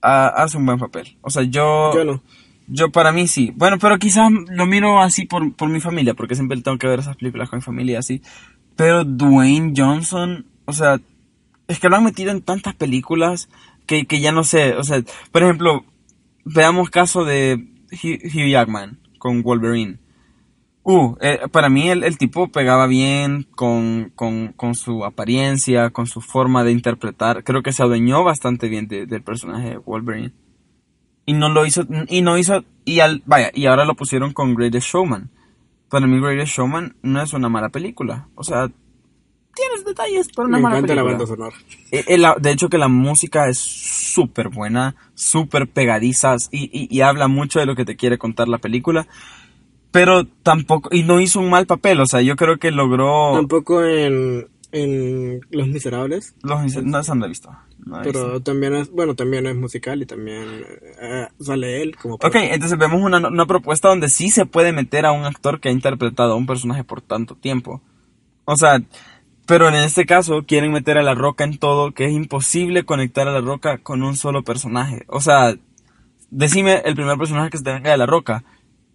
hace un buen papel. O sea, yo... Yo no. Yo para mí sí. Bueno, pero quizás lo miro así por, por mi familia, porque siempre tengo que ver esas películas con mi familia así. Pero Dwayne Johnson, o sea, es que lo han metido en tantas películas que, que ya no sé. O sea, por ejemplo, veamos caso de Hugh, Hugh Jackman con Wolverine. Uh, eh, para mí el, el tipo pegaba bien con, con, con su apariencia, con su forma de interpretar. Creo que se adueñó bastante bien de- del personaje de Wolverine. Y no lo hizo, y no hizo, y al, vaya, y ahora lo pusieron con Greatest Showman. Para mí Greatest Showman no es una mala película. O sea, tienes detalles, pero no Me mala encanta la película. banda sonora. Eh, eh, la- de hecho que la música es súper buena, súper pegadiza y, y- y habla mucho de lo que te quiere contar la película. Pero tampoco, y no hizo un mal papel, o sea, yo creo que logró... Tampoco en, en Los Miserables. Los, ince- no visto. no he visto. Pero también es, bueno, también es musical y también eh, sale él como... Ok, entonces vemos una, una propuesta donde sí se puede meter a un actor que ha interpretado a un personaje por tanto tiempo. O sea, pero en este caso quieren meter a La Roca en todo, que es imposible conectar a La Roca con un solo personaje. O sea, decime el primer personaje que se te venga de La Roca.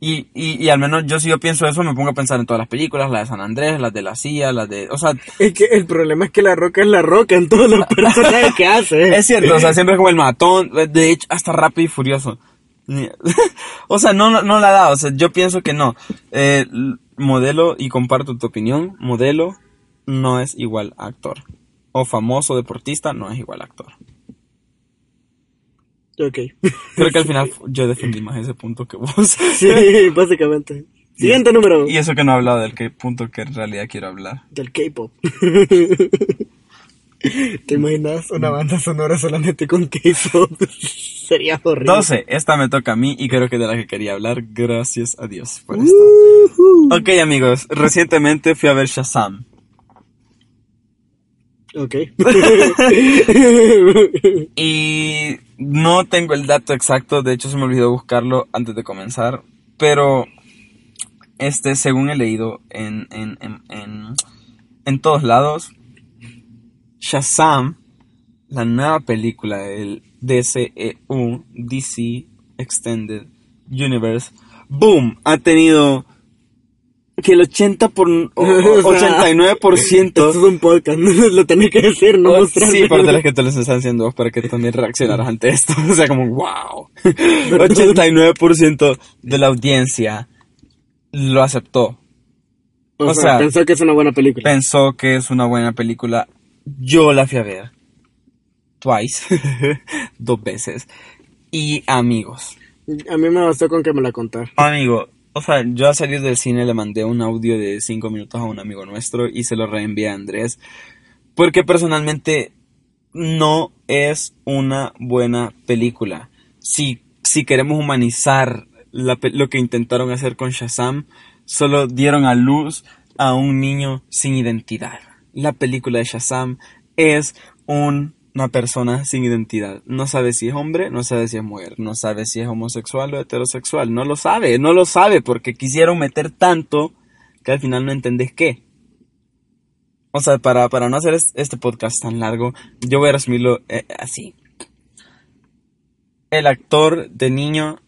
Y, y, y al menos yo si yo pienso eso me pongo a pensar en todas las películas, las de San Andrés, las de la CIA, las de... O sea, Es que el problema es que la roca es la roca en todos los [laughs] personajes que hace. Es cierto, o sea, siempre es como el matón, de hecho, hasta rápido y furioso. [laughs] o sea, no, no, no la da, o sea, yo pienso que no. Eh, modelo, y comparto tu opinión, modelo no es igual a actor. O famoso deportista no es igual a actor. Ok. Creo que al final [laughs] yo defendí más ese punto que vos. Sí, [laughs] básicamente. Siguiente número. Y eso que no he hablado del punto que en realidad quiero hablar. Del K-pop. [laughs] ¿Te imaginas una banda sonora solamente con K-pop? Sería horrible. 12. Esta me toca a mí y creo que de la que quería hablar. Gracias a Dios por esto. Ok, amigos. Recientemente fui a ver Shazam. Ok. Y no tengo el dato exacto, de hecho se me olvidó buscarlo antes de comenzar, pero este, según he leído en, en, en, en, todos lados, Shazam, la nueva película del DCEU, DC Extended Universe, boom, ha tenido que el 80 por, o- [laughs] o- O sea, 89% Esto es un podcast, [laughs] lo tenés que decir, no Oh, mostrar. Sí, pero de las que te les están haciendo para que también reaccionaras ante esto. [laughs] O sea, como, wow. 89% de la audiencia lo aceptó. O, o sea, sea, pensó que es una buena película. Pensó que es una buena película. Yo la fui a ver. Twice. Dos veces. Y amigos. A mí me bastó con que me la contara. Amigo, o sea, yo a salir del cine le mandé un audio de 5 minutos a un amigo nuestro y se lo reenvié a Andrés. Porque personalmente no es una buena película. Si, si queremos humanizar lo que intentaron hacer con Shazam, solo dieron a luz a un niño sin identidad. La película de Shazam es un- una persona sin identidad. No sabe si es hombre, no sabe si es mujer, no sabe si es homosexual o heterosexual. No lo sabe, no lo sabe porque quisieron meter tanto que al final no entendés qué. O sea, para, para no hacer es- este podcast tan largo, yo voy a resumirlo eh, así. El actor de niño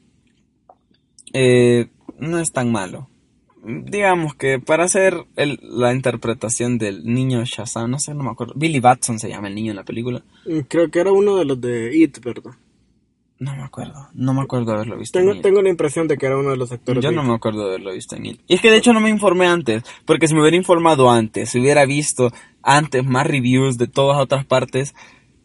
eh, no es tan malo. Digamos que para hacer el- la interpretación del niño Shazam, no sé, no me acuerdo. Billy Batson se llama el niño en la película. Mm, Creo que era uno de los de It, ¿verdad? No me acuerdo, no me acuerdo haberlo visto. Tengo, en tengo la impresión de que era uno de los actores. Yo de no It. me acuerdo haberlo visto en It. Y es que de hecho no me informé antes, porque si me hubiera informado antes, si hubiera visto antes más reviews de todas otras partes,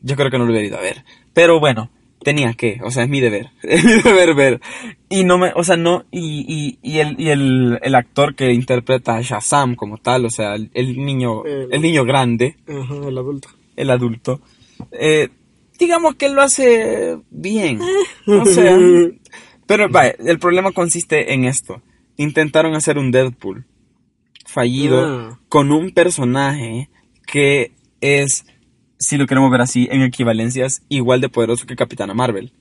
yo creo que no lo hubiera ido a ver. Pero bueno, tenía que, o sea, es mi deber, [laughs] es mi deber ver. Y no me, o sea, no, y, y, y, el, y el, el actor que interpreta a Shazam como tal, o sea, el, el niño, El- el niño grande, Ajá, el adulto. el adulto, eh, digamos que lo hace bien. [laughs] O sea, pero vaya, el problema consiste en esto. Intentaron hacer un Deadpool fallido Ah. con un personaje que es, si lo queremos ver así, en equivalencias igual de poderoso que Capitana Marvel.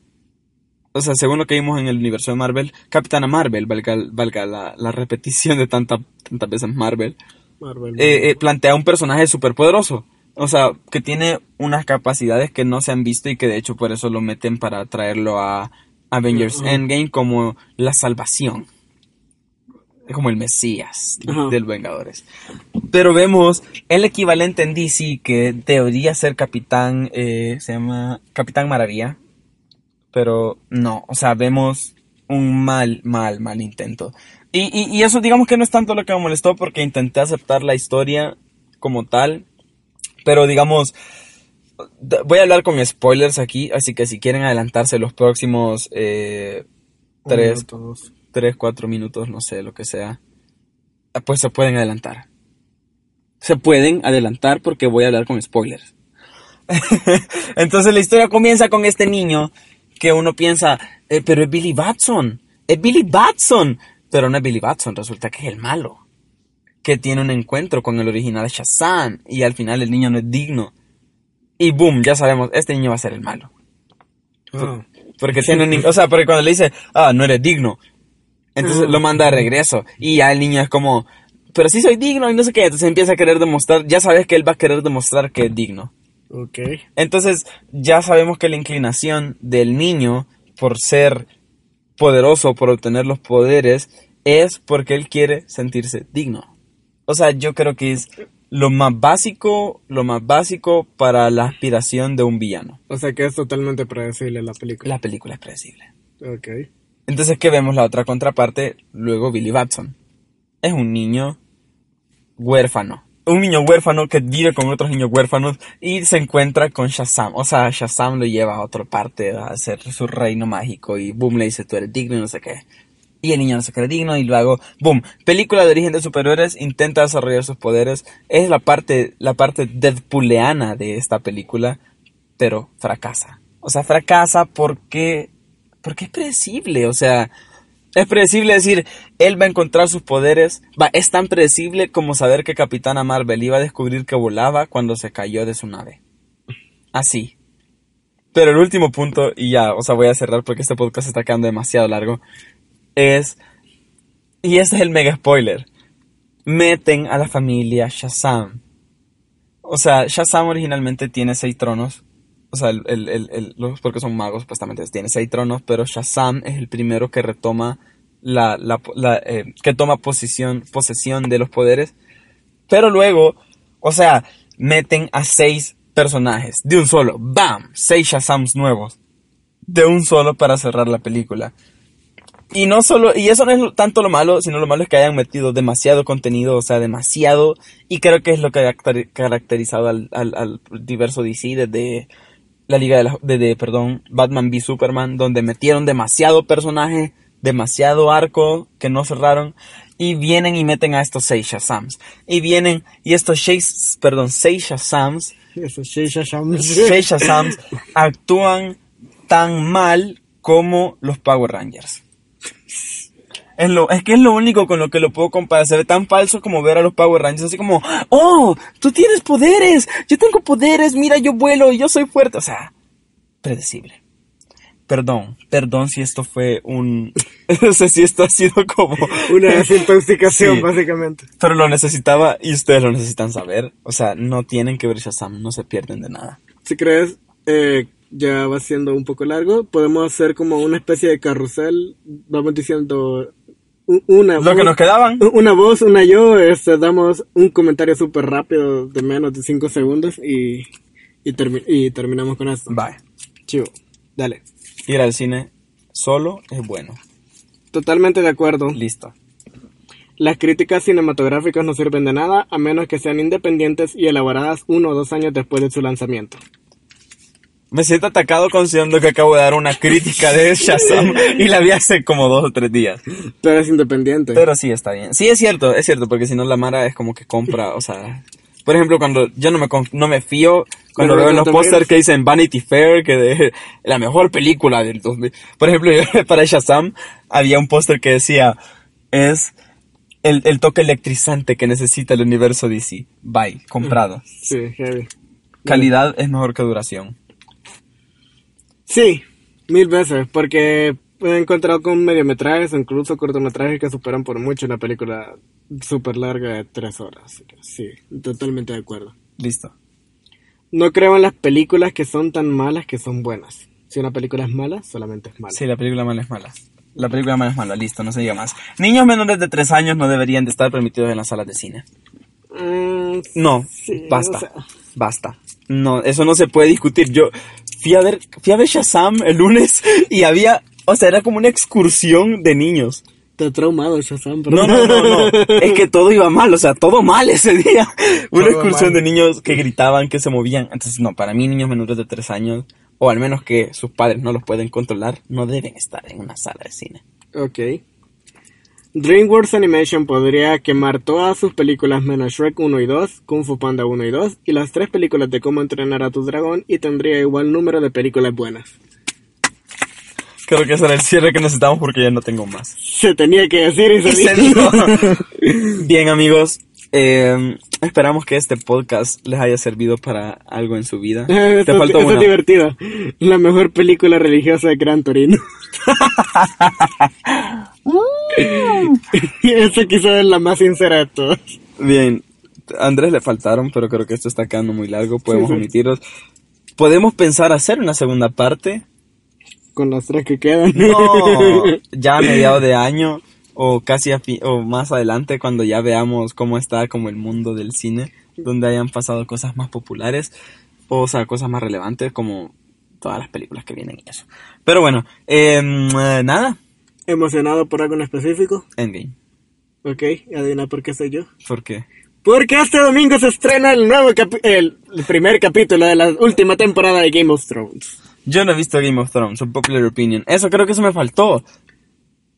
O sea, según lo que vimos en el universo de Marvel, Capitana Marvel, valga, valga la, la repetición de tanta, tantas veces Marvel, Marvel. eh, eh, plantea un personaje súper poderoso. O sea, que tiene unas capacidades que no se han visto y que de hecho por eso lo meten para traerlo a Avengers. Endgame como la salvación. Es como el Mesías Ajá. del Vengadores. Pero vemos el equivalente en DC que debería ser Capitán, eh, se llama Capitán Maravilla. Pero no, o sea, vemos un mal, mal, mal intento. Y, y, y eso digamos que no es tanto lo que me molestó porque intenté aceptar la historia como tal. Pero digamos, voy a hablar con spoilers aquí, así que si quieren adelantarse los próximos eh, tres, minuto, dos. Tres, cuatro minutos, no sé, lo que sea, eh, pues se pueden adelantar. Se pueden adelantar porque voy a hablar con spoilers. [laughs] Entonces la historia comienza con este niño que uno piensa, "Eh, pero es Billy Batson, es Billy Batson, pero no es Billy Batson, resulta que es el malo, que tiene un encuentro con el original Shazam y al final el niño no es digno. Y boom, ya sabemos, este niño va a ser el malo. Ah. Porque tiene un, o sea, porque cuando le dice, ah, no eres digno, entonces lo manda de regreso. Y ya el niño es como, pero sí soy digno y no sé qué. Entonces empieza a querer demostrar, ya sabes que él va a querer demostrar que es digno. Ok. Entonces ya sabemos que la inclinación del niño por ser poderoso, por obtener los poderes, es porque él quiere sentirse digno. O sea, yo creo que es lo más básico, lo más básico para la aspiración de un villano. O sea que es totalmente predecible la película. La película es predecible. Ok. Entonces, ¿qué vemos? La otra contraparte, luego Billy Batson. Es un niño huérfano. Un niño huérfano que vive con otros niños huérfanos y se encuentra con Shazam. O sea, Shazam lo lleva a otra parte a hacer su reino mágico y boom le dice, tú eres digno y no sé qué. Y el niño no se cree digno y luego, boom, película de origen de superhéroes, intenta desarrollar sus poderes. Es la parte, la parte deadpooleana de esta película, pero fracasa. O sea, fracasa porque, porque es predecible, o sea, es predecible decir, él va a encontrar sus poderes. Va, es tan predecible como saber que Capitana Marvel iba a descubrir que volaba cuando se cayó de su nave. Así. Pero el último punto, y ya, o sea, voy a cerrar porque este podcast está quedando demasiado largo, es, y este es el mega spoiler, meten a la familia Shazam. O sea, Shazam originalmente tiene seis tronos. O sea, el, el, el, porque son magos, supuestamente tiene seis tronos, pero Shazam es el primero que retoma la, la, eh, que toma posición, posesión de los poderes. Pero luego, o sea, meten a seis personajes de un solo. ¡Bam! Seis Shazams nuevos. De un solo para cerrar la película. Y no solo, y eso no es tanto lo malo, sino lo malo es que hayan metido demasiado contenido, o sea, demasiado, y creo que es lo que ha caracteri- caracterizado al, al, al diverso DC desde la Liga de, la, de, de, perdón, Batman v Superman, donde metieron demasiado personaje, demasiado arco que no cerraron, y vienen y meten a estos seis Shazams. Y vienen, y estos seis, perdón, seis Shazams [laughs] seis Shazams actúan tan mal como los Power Rangers. Es, lo, es que es lo único con lo que lo puedo comparar. Se ve tan falso como ver a los Power Rangers así como, oh, tú tienes poderes, yo tengo poderes, mira, yo vuelo, yo soy fuerte. O sea, predecible. Perdón, perdón si esto fue un... [laughs] no sé si esto ha sido como... [laughs] Una [laughs] desintoxicación, Sí. básicamente. Pero lo necesitaba y ustedes lo necesitan saber. O sea, no tienen que ver Shazam, no se pierden de nada. Si crees, eh, ya va siendo un poco largo, podemos hacer como una especie de carrusel. Vamos diciendo una Lo que voz- nos quedaban. Una voz, una yo, este, damos un comentario súper rápido de menos de 5 segundos y, y, termi- y terminamos con esto. Bye. Chivo, dale. Ir al cine solo es bueno. Totalmente de acuerdo. Listo. Las críticas cinematográficas no sirven de nada a menos que sean independientes y elaboradas uno o dos años después de su lanzamiento. Me siento atacado considerando que acabo de dar una crítica de Shazam y la vi hace como dos o tres días. Pero es independiente. Pero sí, está bien. Sí, es cierto, es cierto, porque si no la Mara es como que compra, o sea... Por ejemplo, cuando yo no me, no me fío, cuando veo en los pósters que dicen Vanity Fair, que de la mejor película del 2000. Por ejemplo, [laughs] para Shazam había un póster que decía, es el, el toque electrizante que necesita el universo DC. Bye, comprado. Sí, heavy. Calidad es mejor que duración. Sí, mil veces, porque he encontrado con mediometrajes o incluso cortometrajes que superan por mucho una película súper larga de tres horas. Sí, totalmente de acuerdo. Listo. No creo en las películas que son tan malas que son buenas. Si una película es mala, solamente es mala. Sí, la película mala es mala. La película mala es mala, listo, no se diga más. Niños menores de 3 años no deberían de estar permitidos en las salas de cine. Mm, No, Sí, basta, o sea. basta. No, eso no se puede discutir. Yo fui a ver, fui a ver Shazam el lunes [laughs] y había, o sea, era como una excursión de niños. te ha traumado Shazam, No, no, no, no. [laughs] Es que todo iba mal, o sea, todo mal ese día. [laughs] Una Todo excursión mal. de niños que gritaban, que se movían. Entonces, no, para mí niños menores de 3 años, o al menos que sus padres no los pueden controlar, no deben estar en una sala de cine. Ok. DreamWorks Animation podría quemar todas sus películas menos Shrek 1 y 2, Kung Fu Panda 1 y 2 y las tres películas de cómo entrenar a tu dragón y tendría igual número de películas buenas. Creo que ese era el cierre que necesitamos porque ya no tengo más. Se tenía que decir y se, [laughs] Y se dijo. Bien, amigos. Eh, esperamos que este podcast les haya servido para algo en su vida. [laughs] Te Esto, faltó esto una. divertido. La mejor película religiosa de Gran Torino. [laughs] [laughs] Esta quizás es la más sincera de todas. Bien, a Andrés le faltaron, pero creo que esto está quedando muy largo. Podemos Sí, sí. omitirlos. Podemos pensar hacer una segunda parte. Con las tres que quedan. No, ya a mediados de año o casi a fi- o más adelante cuando ya veamos cómo está como el mundo del cine, donde hayan pasado cosas más populares o, sea, cosas más relevantes como todas las películas que vienen y eso. Pero bueno, em, eh, nada, ¿Emocionado por algo en específico? Endgame. Ok, adivina por qué soy yo. ¿Por qué? Porque este domingo se estrena el nuevo capi- el primer capítulo de la última temporada de Game of Thrones. Yo no he visto Game of Thrones, un popular opinion. Eso creo que eso me faltó.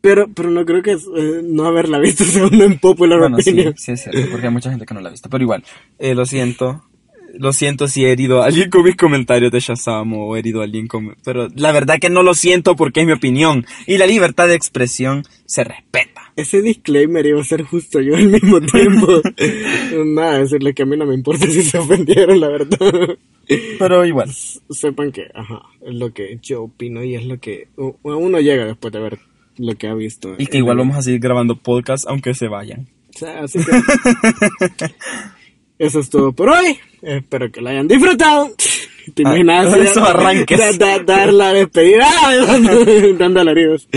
Pero, pero no creo que eh, no haberla visto [laughs] sea una impopular Bueno, sí, opinion. sí es cierto, porque hay mucha gente que no la ha visto. Pero igual, eh, lo siento. Lo siento si he herido a alguien con mis comentarios de Shazam o he herido a alguien con... Pero la verdad que no lo siento porque es mi opinión. Y la libertad de expresión se respeta. Ese disclaimer iba a ser justo yo al mismo tiempo. [laughs] Nada, decirle que a mí no me importa si se ofendieron, la verdad. Pero igual. Sepan que, ajá, es lo que yo opino y es lo que uno llega después de ver lo que ha visto. Y que igual vamos a seguir grabando podcast aunque se vayan. O sea, así que... [laughs] Eso es todo por hoy. Espero que lo hayan disfrutado. ¿Te Ah, imaginas? esos arranques. Da- da- dar la despedida. [laughs] Dando alaridos.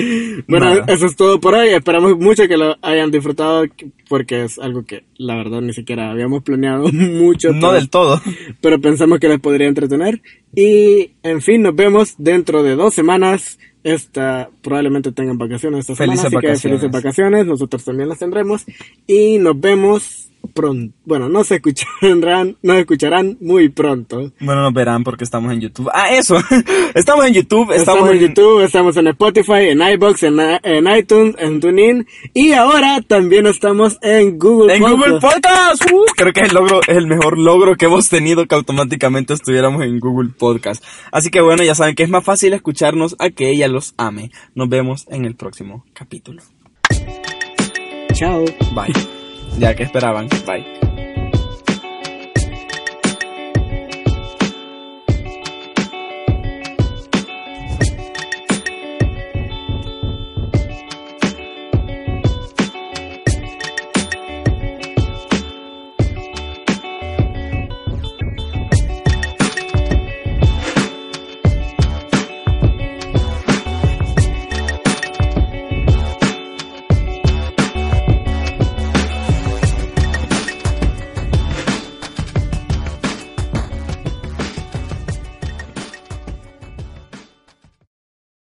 Bueno, Nada. eso es todo por hoy. Esperamos mucho que lo hayan disfrutado porque es algo que la verdad ni siquiera habíamos planeado [laughs] mucho. No pero- del todo. pero pensamos que les podría entretener. Y, en fin, nos vemos dentro de dos semanas. Esta, probablemente tengan vacaciones esta Felices semana, así que vacaciones. felices vacaciones. Nosotros también las tendremos. Y nos vemos pronto. Bueno, no se escucharán, [laughs] nos escucharán muy pronto. Bueno, nos verán porque estamos en YouTube. Ah, eso. [laughs] estamos en YouTube. Estamos, en YouTube, estamos en Spotify, en iBox, en, en iTunes, en TuneIn. Y ahora también estamos en Google En Podcast. Google Podcast. Uh, creo que es el logro, es el mejor logro que hemos tenido que automáticamente estuviéramos en Google Podcast. Así que bueno, ya saben que es más fácil escucharnos a que ella los ame. Nos vemos en el próximo capítulo. Chao. Bye. Ya que esperaban. Bye.